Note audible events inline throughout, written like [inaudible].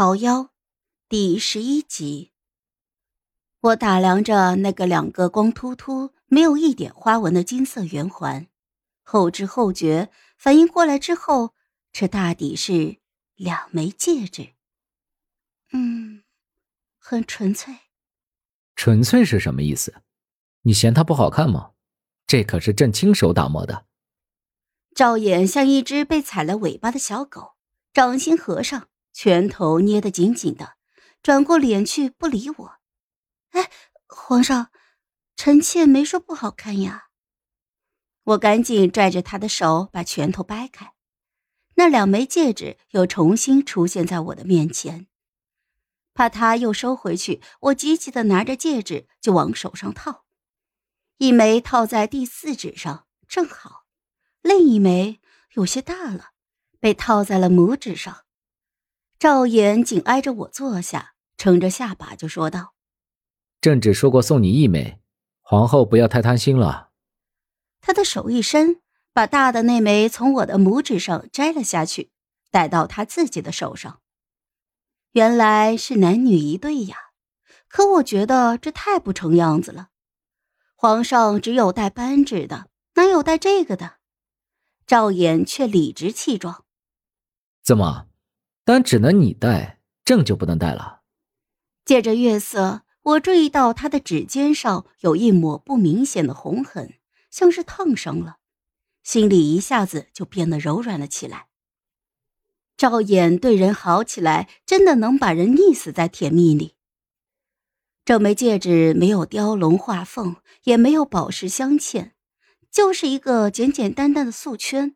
桃夭，第十一集。我打量着那个两个光秃秃、没有一点花纹的金色圆环，后知后觉，反应过来之后，这大抵是两枚戒指。嗯，很纯粹。纯粹是什么意思？你嫌它不好看吗？这可是朕亲手打磨的。赵衍像一只被踩了尾巴的小狗，掌心合上。拳头捏得紧紧的，转过脸去不理我。哎，皇上，臣妾没说不好看呀。我赶紧拽着他的手，把拳头掰开。那两枚戒指又重新出现在我的面前。怕他又收回去，我急急的拿着戒指就往手上套。一枚套在第四指上，正好；另一枚有些大了，被套在了拇指上。赵岩紧挨着我坐下，撑着下巴就说道：“朕只说过送你一枚，皇后不要太贪心了。”他的手一伸，把大的那枚从我的拇指上摘了下去，戴到他自己的手上。原来是男女一对呀！可我觉得这太不成样子了。皇上只有戴扳指的，哪有戴这个的？赵岩却理直气壮：“怎么？”但只能你戴，朕就不能戴了。借着月色，我注意到他的指尖上有一抹不明显的红痕，像是烫伤了，心里一下子就变得柔软了起来。赵衍对人好起来，真的能把人溺死在甜蜜里。这枚戒指没有雕龙画凤，也没有宝石镶嵌，就是一个简简单单的素圈，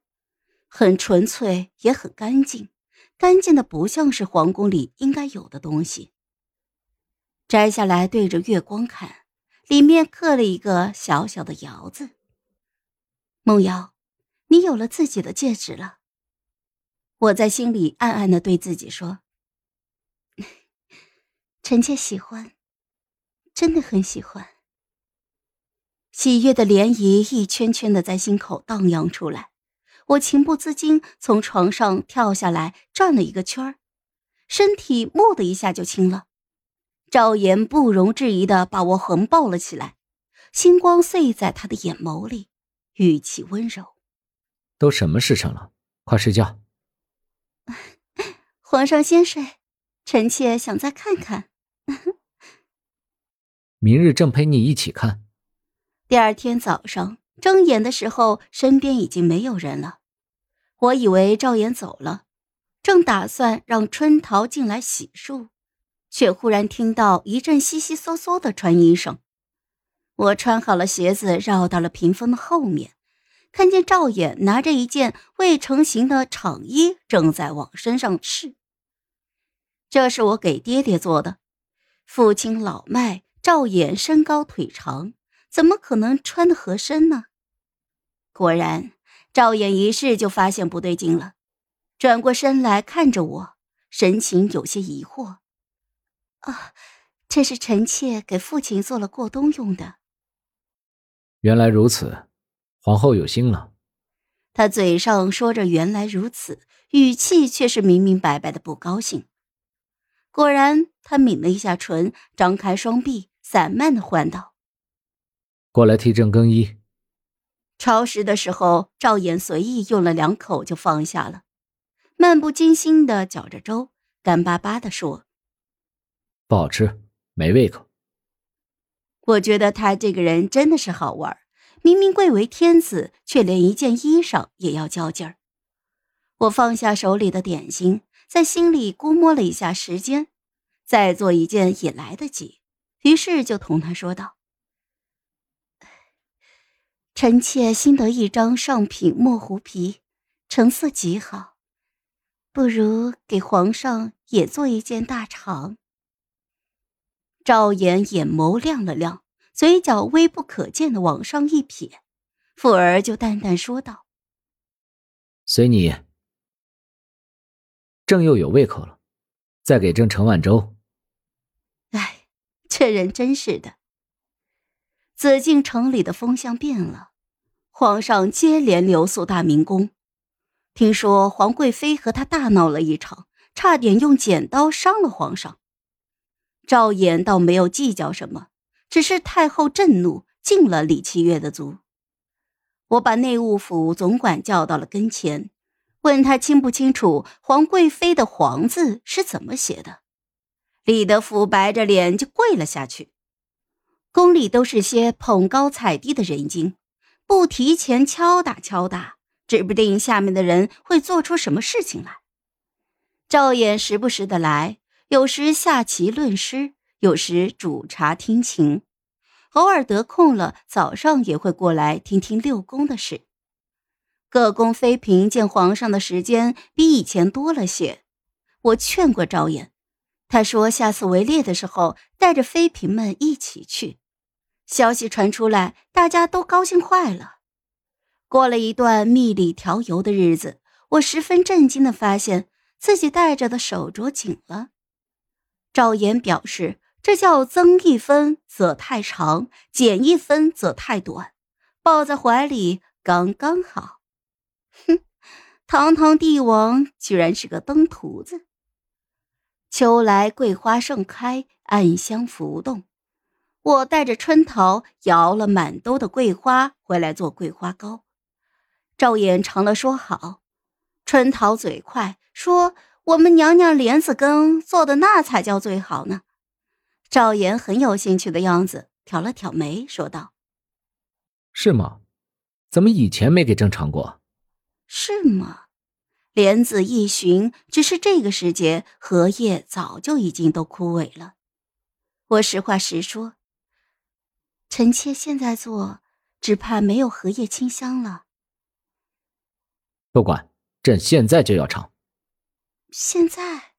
很纯粹，也很干净。干净的不像是皇宫里应该有的东西。摘下来对着月光看，里面刻了一个小小的窑字。梦瑶，你有了自己的戒指了。我在心里暗暗的对自己说：“ [laughs] 臣妾喜欢，真的很喜欢。”喜悦的涟漪一圈圈的在心口荡漾出来。我情不自禁从床上跳下来，转了一个圈儿，身体“蓦”的一下就轻了。赵岩不容置疑的把我横抱了起来，星光碎在他的眼眸里，语气温柔：“都什么时辰了？快睡觉。[laughs] ”皇上先睡，臣妾想再看看。[laughs] 明日正陪你一起看。第二天早上。睁眼的时候，身边已经没有人了。我以为赵岩走了，正打算让春桃进来洗漱，却忽然听到一阵悉悉嗦嗦的穿衣声。我穿好了鞋子，绕到了屏风的后面，看见赵岩拿着一件未成型的长衣，正在往身上试。这是我给爹爹做的。父亲老迈，赵岩身高腿长。怎么可能穿的合身呢？果然，赵衍一试就发现不对劲了，转过身来看着我，神情有些疑惑。啊，这是臣妾给父亲做了过冬用的。原来如此，皇后有心了。他嘴上说着“原来如此”，语气却是明明白白的不高兴。果然，他抿了一下唇，张开双臂，散漫的唤道。过来替朕更衣。超时的时候，赵衍随意用了两口就放下了，漫不经心的搅着粥，干巴巴的说：“不好吃，没胃口。”我觉得他这个人真的是好玩，明明贵为天子，却连一件衣裳也要较劲儿。我放下手里的点心，在心里估摸了一下时间，再做一件也来得及，于是就同他说道。臣妾新得一张上品墨狐皮，成色极好，不如给皇上也做一件大氅。赵岩眼眸亮了亮，嘴角微不可见的往上一撇，富儿就淡淡说道：“随你。朕又有胃口了，再给朕盛碗粥。”哎，这人真是的。紫禁城里的风向变了，皇上接连留宿大明宫。听说皇贵妃和他大闹了一场，差点用剪刀伤了皇上。赵衍倒没有计较什么，只是太后震怒，禁了李七月的族。我把内务府总管叫到了跟前，问他清不清楚皇贵妃的“皇”字是怎么写的。李德福白着脸就跪了下去。宫里都是些捧高踩低的人精，不提前敲打敲打，指不定下面的人会做出什么事情来。赵衍时不时的来。有时下棋论诗，有时煮茶听琴，偶尔得空了，早上也会过来听听六宫的事。各宫妃嫔见皇上的时间比以前多了些，我劝过赵衍，他说下次围猎的时候带着妃嫔们一起去。消息传出来，大家都高兴坏了。过了一段蜜里调油的日子，我十分震惊的发现自己戴着的手镯紧了。赵岩表示：“这叫增一分则太长，减一分则太短，抱在怀里刚刚好。”哼，堂堂帝王居然是个登徒子。秋来桂花盛开，暗香浮动。我带着春桃摇了满兜的桂花回来做桂花糕。赵岩尝了说好，春桃嘴快说。我们娘娘莲子羹做的那才叫最好呢。赵岩很有兴趣的样子，挑了挑眉，说道：“是吗？怎么以前没给朕尝过？”“是吗？”莲子一寻，只是这个时节荷叶早就已经都枯萎了。我实话实说，臣妾现在做，只怕没有荷叶清香了。不管，朕现在就要尝。现在。